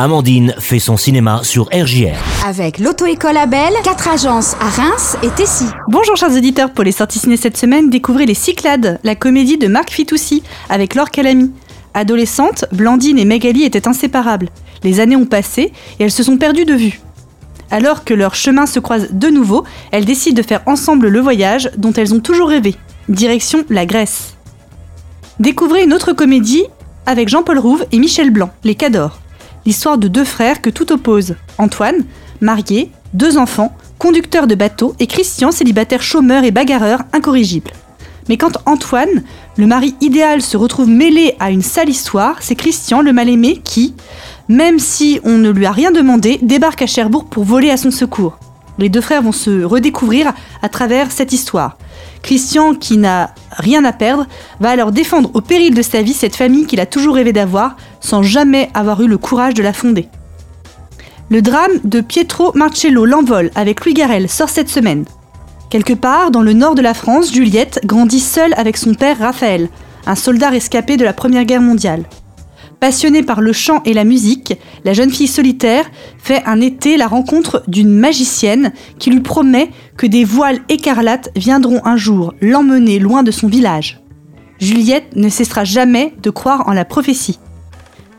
Amandine fait son cinéma sur RJR. Avec l'auto-école Abel, quatre agences à Reims et Tessy. Bonjour chers auditeurs, pour les sorties ciné cette semaine, découvrez Les Cyclades, la comédie de Marc Fitoussi avec Laure Calamy. Adolescentes, Blandine et Magali étaient inséparables. Les années ont passé et elles se sont perdues de vue. Alors que leurs chemins se croisent de nouveau, elles décident de faire ensemble le voyage dont elles ont toujours rêvé. Direction la Grèce. Découvrez une autre comédie avec Jean-Paul Rouve et Michel Blanc, Les Cadors. L'histoire de deux frères que tout oppose. Antoine, marié, deux enfants, conducteur de bateau, et Christian, célibataire chômeur et bagarreur incorrigible. Mais quand Antoine, le mari idéal, se retrouve mêlé à une sale histoire, c'est Christian, le mal-aimé, qui, même si on ne lui a rien demandé, débarque à Cherbourg pour voler à son secours. Les deux frères vont se redécouvrir à travers cette histoire. Christian, qui n'a rien à perdre, va alors défendre au péril de sa vie cette famille qu'il a toujours rêvé d'avoir, sans jamais avoir eu le courage de la fonder. Le drame de Pietro Marcello L'Envol avec Louis Garel sort cette semaine. Quelque part, dans le nord de la France, Juliette grandit seule avec son père Raphaël, un soldat rescapé de la Première Guerre mondiale. Passionnée par le chant et la musique, la jeune fille solitaire fait un été la rencontre d'une magicienne qui lui promet que des voiles écarlates viendront un jour l'emmener loin de son village. Juliette ne cessera jamais de croire en la prophétie.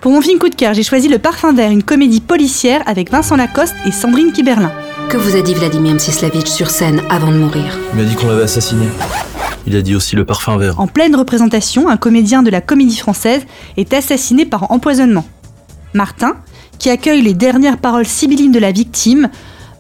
Pour mon film coup de cœur, j'ai choisi Le Parfum Vert, une comédie policière avec Vincent Lacoste et Sandrine Kiberlin. Que vous a dit Vladimir Mstislavitch sur scène avant de mourir? Il m'a dit qu'on l'avait assassiné. Il a dit aussi le parfum vert. En pleine représentation, un comédien de la comédie française est assassiné par empoisonnement. Martin, qui accueille les dernières paroles sibyllines de la victime,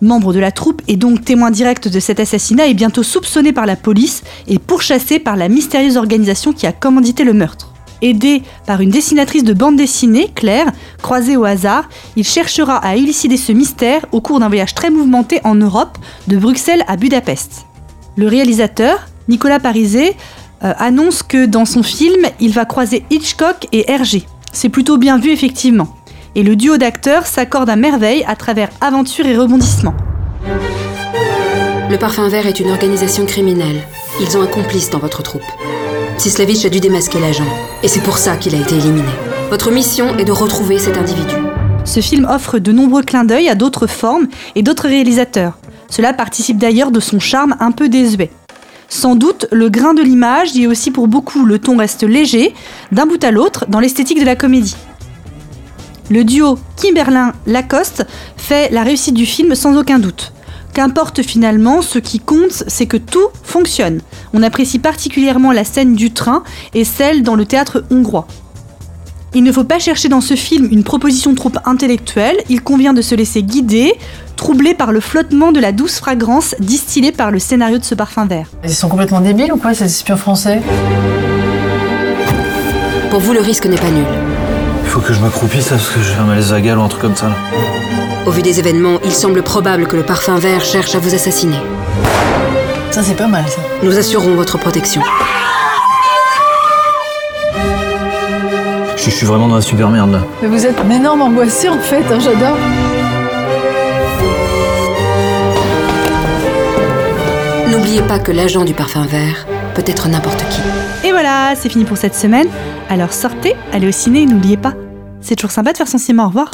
membre de la troupe et donc témoin direct de cet assassinat, est bientôt soupçonné par la police et pourchassé par la mystérieuse organisation qui a commandité le meurtre. Aidé par une dessinatrice de bande dessinée, Claire, croisée au hasard, il cherchera à élucider ce mystère au cours d'un voyage très mouvementé en Europe, de Bruxelles à Budapest. Le réalisateur, Nicolas Pariset, euh, annonce que dans son film, il va croiser Hitchcock et Hergé. C'est plutôt bien vu effectivement. Et le duo d'acteurs s'accorde à merveille à travers aventure et rebondissement. Le Parfum Vert est une organisation criminelle. Ils ont un complice dans votre troupe. Sislavitch a dû démasquer l'agent, et c'est pour ça qu'il a été éliminé. Votre mission est de retrouver cet individu. Ce film offre de nombreux clins d'œil à d'autres formes et d'autres réalisateurs. Cela participe d'ailleurs de son charme un peu désuet. Sans doute, le grain de l'image dit aussi pour beaucoup le ton reste léger, d'un bout à l'autre, dans l'esthétique de la comédie. Le duo Kimberlin-Lacoste fait la réussite du film sans aucun doute. Qu'importe finalement, ce qui compte, c'est que tout fonctionne. On apprécie particulièrement la scène du train et celle dans le théâtre hongrois. Il ne faut pas chercher dans ce film une proposition trop intellectuelle, il convient de se laisser guider, troublé par le flottement de la douce fragrance distillée par le scénario de ce parfum vert. Ils sont complètement débiles ou quoi ces espions français? Pour vous, le risque n'est pas nul. Il faut que je m'accroupisse parce que j'ai un malaise à ou un truc comme ça. Là. Au vu des événements, il semble probable que le parfum vert cherche à vous assassiner. Ça, c'est pas mal, ça. Nous assurons votre protection. Je suis vraiment dans la super merde là. Mais vous êtes un énorme angoissé en fait, hein, j'adore. N'oubliez pas que l'agent du parfum vert peut être n'importe qui. Et voilà, c'est fini pour cette semaine. Alors sortez, allez au ciné et n'oubliez pas, c'est toujours sympa de faire son cinéma. Au revoir.